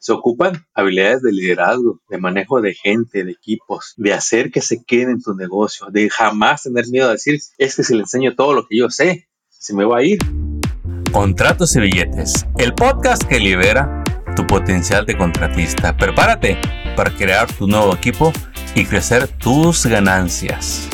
Se ocupan habilidades de liderazgo, de manejo de gente, de equipos, de hacer que se quede en tu negocio, de jamás tener miedo a decir, es que si le enseño todo lo que yo sé, se me va a ir. Contratos y billetes, el podcast que libera tu potencial de contratista. Prepárate para crear tu nuevo equipo y crecer tus ganancias.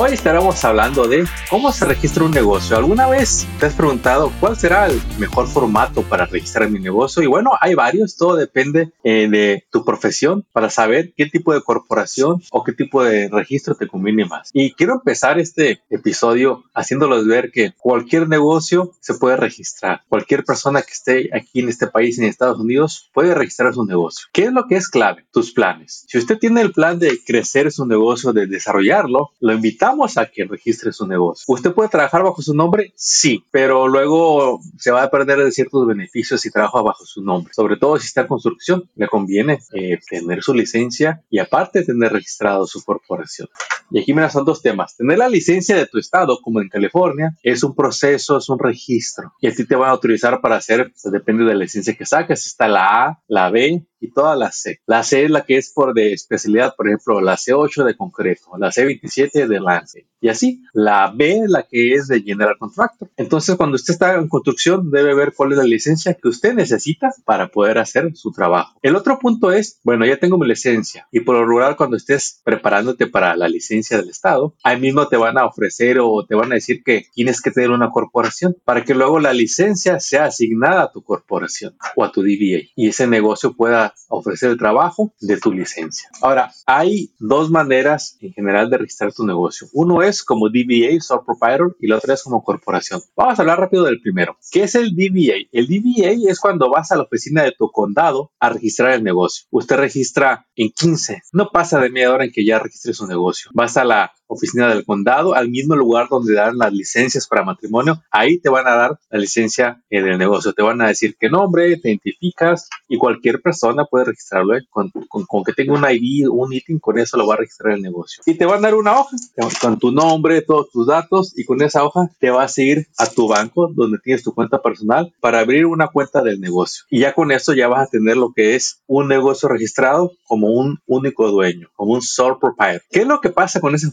Hoy estaremos hablando de cómo se registra un negocio. ¿Alguna vez te has preguntado cuál será el mejor formato para registrar mi negocio? Y bueno, hay varios, todo depende eh, de tu profesión para saber qué tipo de corporación o qué tipo de registro te conviene más. Y quiero empezar este episodio haciéndolos ver que cualquier negocio se puede registrar. Cualquier persona que esté aquí en este país, en Estados Unidos, puede registrar su negocio. ¿Qué es lo que es clave? Tus planes. Si usted tiene el plan de crecer su negocio, de desarrollarlo, lo invitamos a que registre su negocio. ¿Usted puede trabajar bajo su nombre? Sí, pero luego se va a perder de ciertos beneficios si trabaja bajo su nombre. Sobre todo si está en construcción, le conviene eh, tener su licencia y aparte tener registrado su corporación. Y aquí me son dos temas. Tener la licencia de tu estado, como en California, es un proceso, es un registro. Y a ti te van a autorizar para hacer, pues depende de la licencia que saques. Está la A, la B y toda la C. La C es la que es por de especialidad, por ejemplo, la C8 de concreto, la C27 de lance. Y así, la B es la que es de General Contractor. Entonces, cuando usted está en construcción, debe ver cuál es la licencia que usted necesita para poder hacer su trabajo. El otro punto es, bueno, ya tengo mi licencia. Y por lo rural, cuando estés preparándote para la licencia del Estado, ahí mismo te van a ofrecer o te van a decir que tienes que tener una corporación para que luego la licencia sea asignada a tu corporación o a tu DBA y ese negocio pueda ofrecer el trabajo de tu licencia. Ahora, hay dos maneras en general de registrar tu negocio. Uno es como DBA, sole proprietor, y la otra es como corporación. Vamos a hablar rápido del primero. ¿Qué es el DBA? El DBA es cuando vas a la oficina de tu condado a registrar el negocio. Usted registra en 15. No pasa de media hora en que ya registre su negocio. Vas a la oficina del condado, al mismo lugar donde dan las licencias para matrimonio, ahí te van a dar la licencia eh, del negocio. Te van a decir qué nombre, te identificas y cualquier persona puede registrarlo. ¿eh? Con, que tenga un ID, un ítem, con eso lo va a registrar el negocio. Y te van a dar una hoja con tu nombre, todos tus datos y con esa hoja te vas a ir a tu banco donde tienes tu cuenta personal para abrir una cuenta del negocio. Y ya con eso ya vas a tener lo que es un negocio registrado como un único dueño, como un sole proprietor. ¿Qué es lo que pasa con ese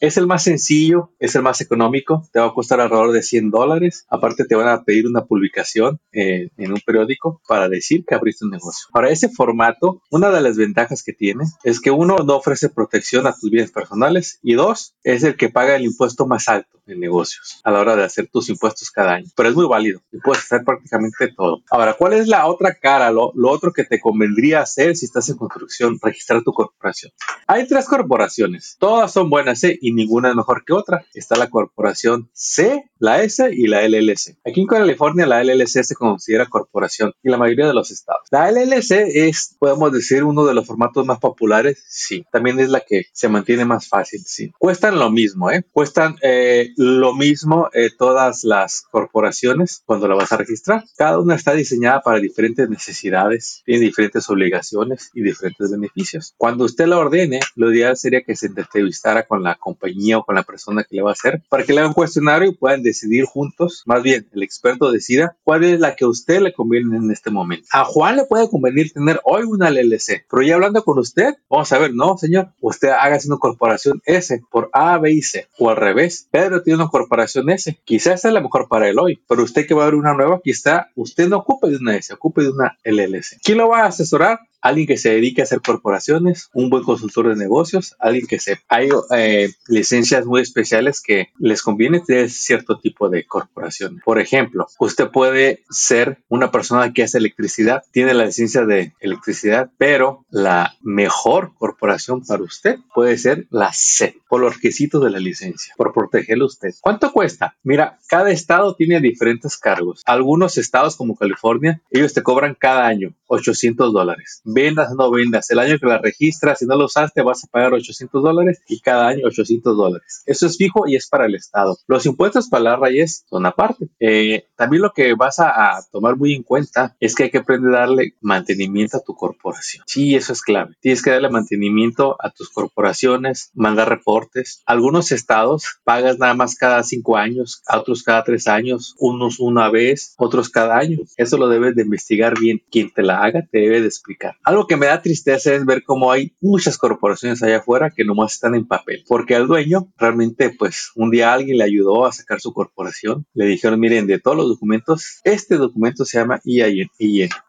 Es el más sencillo, es el más económico, te va a costar alrededor de 100 dólares. Aparte te van a pedir una publicación eh, en un periódico para decir que abriste un negocio. Para ese formato, una de las ventajas que tiene es que uno no ofrece protección a tus bienes personales y dos, es el que paga el impuesto más alto en negocios a la hora de hacer tus impuestos cada año. Pero es muy válido y puedes hacer prácticamente todo. Ahora, ¿cuál es la otra cara, lo, otro que te convendría hacer si estás en construcción, registrar tu corporación? Hay tres corporaciones, todas son buenas, ¿eh? y ninguna es mejor que otra. Está la corporación C, la S y la LLC. Aquí en California la LLC se considera corporación y la mayoría de los estados. La LLC es, podemos decir, uno de los formatos más populares, sí. También es la que se mantiene más fácil, sí. Cuestan lo mismo, ¿eh? Cuestan eh, lo mismo eh, todas las corporaciones cuando la vas a registrar. Cada una está diseñada para diferentes necesidades, tiene diferentes obligaciones y diferentes beneficios. Cuando usted la ordene, lo ideal sería que se entrevistara con la compañía o con la persona que le va a hacer para que le haga un cuestionario y puedan decidir juntos, más bien el experto decida cuál es la que a usted le conviene en este momento. A Juan le puede convenir tener hoy una LLC, pero ya hablando con usted, vamos a ver, no, señor, usted haga una corporación S por A, B y C, o al revés, Pedro tiene una corporación S, quizás sea la mejor para él hoy, pero usted que va a abrir una nueva, quizá usted no ocupe de una S, ocupe de una LLC. ¿Quién lo va a asesorar? Alguien que se dedique a hacer corporaciones, un buen consultor de negocios, alguien que se hay eh, licencias muy especiales que les conviene tener cierto tipo de corporación. Por ejemplo, usted puede ser una persona que hace electricidad, tiene la licencia de electricidad, pero la mejor corporación para usted puede ser la C, por los requisitos de la licencia, por protegerlo usted. ¿Cuánto cuesta? Mira, cada estado tiene diferentes cargos. Algunos estados como California, ellos te cobran cada año 800 dólares vendas o no vendas, el año que la registras, si no lo usaste, vas a pagar 800 dólares y cada año 800 dólares. Eso es fijo y es para el Estado. Los impuestos para la rayes son aparte. Eh, también lo que vas a, a, tomar muy en cuenta es que hay que aprender a darle mantenimiento a tu corporación. Sí, eso es clave. Tienes que darle mantenimiento a tus corporaciones, mandar reportes. Algunos estados pagas nada más cada cinco años, a otros cada tres años, unos una vez, otros cada año. Eso lo debes de investigar bien. Quien te la haga te debe de explicar. Algo que me da tristeza es ver cómo hay muchas corporaciones allá afuera que nomás están en papel, porque al dueño realmente pues un día alguien le ayudó a sacar su corporación, le dijeron miren de todos los documentos, este documento se llama EIN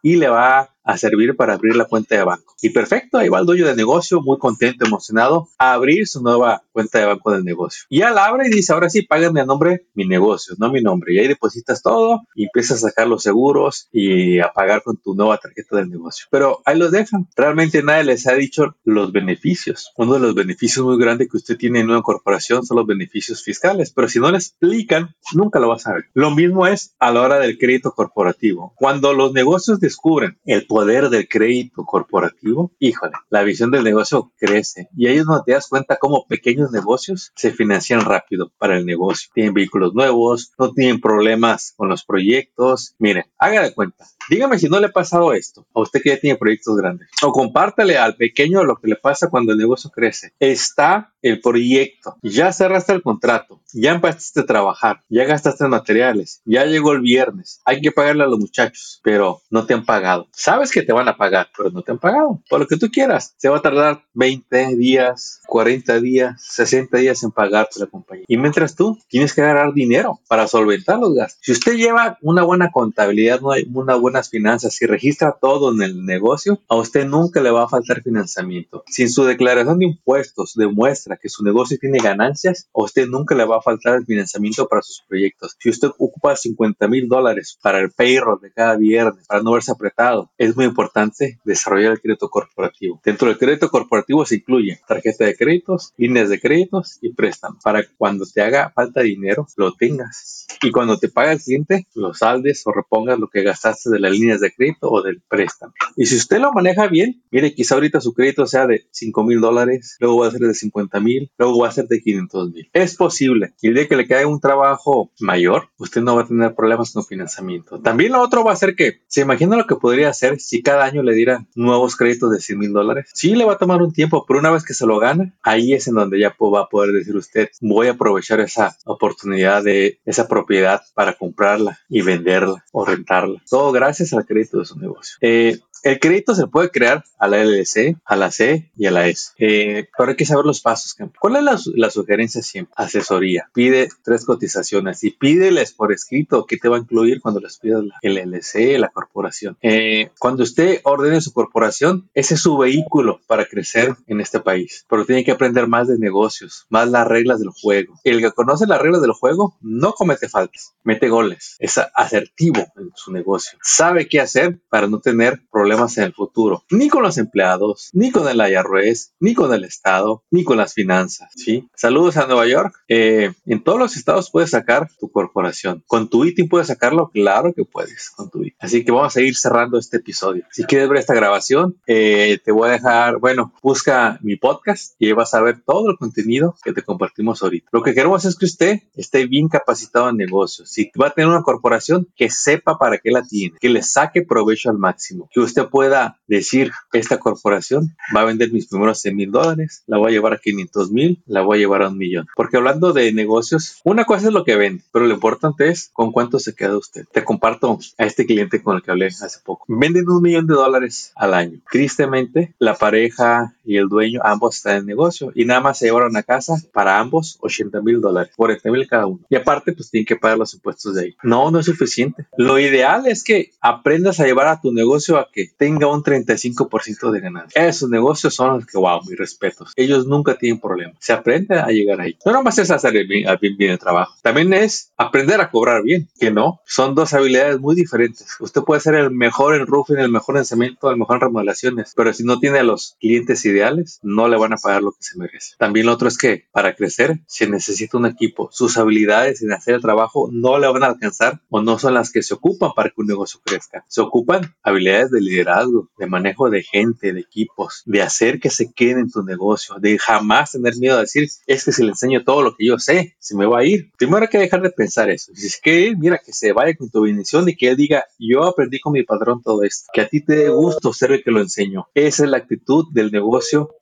y le va a servir para abrir la cuenta de banco. Y perfecto, ahí va el dueño del negocio, muy contento, emocionado, a abrir su nueva cuenta de banco del negocio. Y ya la abre y dice, ahora sí, págame a nombre mi negocio, no mi nombre. Y ahí depositas todo y empiezas a sacar los seguros y a pagar con tu nueva tarjeta del negocio. Pero ahí los dejan. Realmente nadie les ha dicho los beneficios. Uno de los beneficios muy grandes que usted tiene en una corporación son los beneficios fiscales. Pero si no le explican, nunca lo vas a ver. Lo mismo es a la hora del crédito corporativo. Cuando los negocios descubren el poder del crédito corporativo, híjole, la visión del negocio crece y ahí es donde te das cuenta cómo pequeños negocios se financian rápido para el negocio. Tienen vehículos nuevos, no tienen problemas con los proyectos. Miren, haga de cuenta. Dígame si no le ha pasado esto a usted que ya tiene proyectos grandes. O compártale al pequeño lo que le pasa cuando el negocio crece. Está el proyecto, ya cerraste el contrato, ya empezaste a trabajar, ya gastaste materiales, ya llegó el viernes, hay que pagarle a los muchachos, pero no te han pagado. Sabes que te van a pagar, pero no te han pagado. Por lo que tú quieras, se va a tardar 20 días, 40 días, 60 días en pagarte la compañía. Y mientras tú tienes que ganar dinero para solventar los gastos. Si usted lleva una buena contabilidad, una buenas finanzas y registra todo en el negocio, a usted nunca le va a faltar financiamiento. Si su declaración de impuestos demuestra que su negocio tiene ganancias, a usted nunca le va a faltar el financiamiento para sus proyectos. Si usted ocupa 50 mil dólares para el payroll de cada viernes, para no verse apretado, es muy importante desarrollar el crédito corporativo. Dentro del crédito corporativo se incluye tarjeta de créditos, líneas de créditos y préstamos, para cuando te haga falta dinero, lo tengas. Y cuando te paga el cliente, lo saldes o repongas lo que gastaste de las líneas de crédito o del préstamo. Y si usted lo maneja bien, mire, quizá ahorita su crédito sea de 5 mil dólares, luego va a ser de 50 mil, luego va a ser de 500 mil. Es posible. Y el día que le caiga un trabajo mayor, usted no va a tener problemas con financiamiento. También lo otro va a ser que, ¿se imagina lo que podría hacer si cada año le diera nuevos créditos de 100 mil dólares? Sí, le va a tomar un tiempo, pero una vez que se lo gana, ahí es en donde ya va a poder decir usted, voy a aprovechar esa oportunidad de esa propiedad para comprarla y venderla o rentarla. Todo gracias al crédito de su negocio. Eh, el crédito se puede crear a la LLC, a la C y a la S. Eh, pero hay que saber los pasos. ¿Cuál es la, sugerencia siempre? Asesoría. Pide tres cotizaciones y pídeles por escrito qué te va a incluir cuando les pidas la LLC, la corporación. Eh, cuando usted ordene su corporación, ese es su vehículo para crecer en este país. Pero tiene que aprender más de negocios, más las reglas del juego. El que conoce las reglas del juego no comete faltas, mete goles. Es asertivo en su negocio. Sabe qué hacer para no tener problemas en el futuro, ni con los empleados, ni con el IRS, ni con el Estado, ni con las finanzas. ¿sí? Saludos a Nueva York. Eh, en todos los estados puedes sacar tu corporación. Con tu ITIN puedes sacarlo, claro que puedes con tu ITIN. Así que vamos a ir cerrando este episodio. Si quieres ver esta grabación, eh, te voy a dejar, bueno, busca mi podcast y vas a ver todo el contenido que te compartimos ahorita. Lo que queremos es que usted esté bien capacitado en negocios. Si va a tener una corporación, que sepa para qué la tiene, que le saque provecho al máximo, que usted pueda decir, esta corporación va a vender mis primeros 100 mil dólares, la voy a llevar a 500 mil, la voy a llevar a un millón. Porque hablando de negocios, una cosa es lo que vende, pero lo importante es con cuánto se queda usted. Te comparto a este cliente con el que hablé hace poco. Venden un millón de dólares al año. Tristemente, la pareja y el dueño ambos están en negocio y nada más se llevaron a casa para ambos 80 mil dólares, 40 mil cada uno. Y aparte, pues tienen que pagar los impuestos de ahí. No, no es suficiente. Lo ideal es que aprendas a llevar a tu negocio a que tenga un 35% de ganancia. Esos negocios son los que, wow, mis respetos. Ellos nunca tienen problemas. Se aprende a llegar ahí. No nomás es hacer bien, bien, el trabajo. También es aprender a cobrar bien, que no. Son dos habilidades muy diferentes. Usted puede ser el mejor en roofing, el mejor en cemento, el mejor en remodelaciones, pero si no tiene a los clientes ideales, no le van a pagar lo que se merece. También lo otro es que para crecer se necesita un equipo. Sus habilidades en hacer el trabajo no le van a alcanzar o no son las que se ocupan para que un negocio crezca. Se ocupan habilidades de liderazgo, de manejo de gente, de equipos, de hacer que se quede en tu negocio, de jamás tener miedo a decir, es que si le enseño todo lo que yo sé, se me va a ir. Primero hay que dejar de pensar eso. Si es que, mira, que se vaya con tu bendición y que él diga, yo aprendí con mi patrón todo esto, que a ti te dé gusto ser el que lo enseñó. Esa es la actitud del negocio,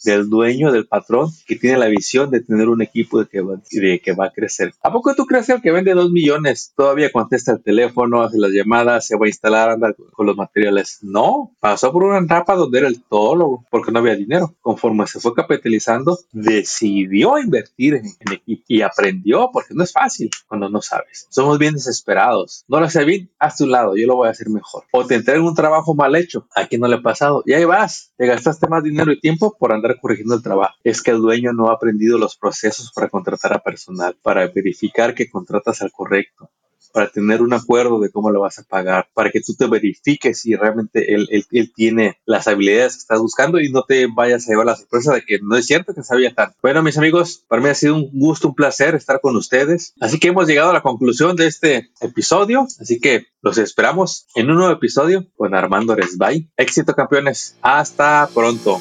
del dueño, del patrón, que tiene la visión de tener un equipo de que va, de que va a crecer. ¿A poco tú crees que el que vende dos millones todavía contesta el teléfono, hace las llamadas, se va a instalar, anda con los materiales? No, pasó por una etapa donde era el todólogo, porque no había dinero. Conforme se fue capitalizando, decidió invertir en, en equipo y aprendió, porque no es fácil cuando no sabes. Somos bien desesperados. No lo sé bien, hazte un lado, yo lo voy a hacer mejor. O te entregan un trabajo mal hecho, a quien no le ha pasado, y ahí vas, te gastaste más dinero y tiempo por andar corrigiendo el trabajo. Es que el dueño no ha aprendido los procesos para contratar a personal, para verificar que contratas al correcto, para tener un acuerdo de cómo lo vas a pagar, para que tú te verifiques si realmente él, él, él, tiene las habilidades que estás buscando y no te vayas a llevar la sorpresa de que no es cierto que sabía tanto. Bueno, mis amigos, para mí ha sido un gusto, un placer estar con ustedes. Así que hemos llegado a la conclusión de este episodio. Así que los esperamos en un nuevo episodio con Armando Resbay. Éxito, campeones. Hasta pronto.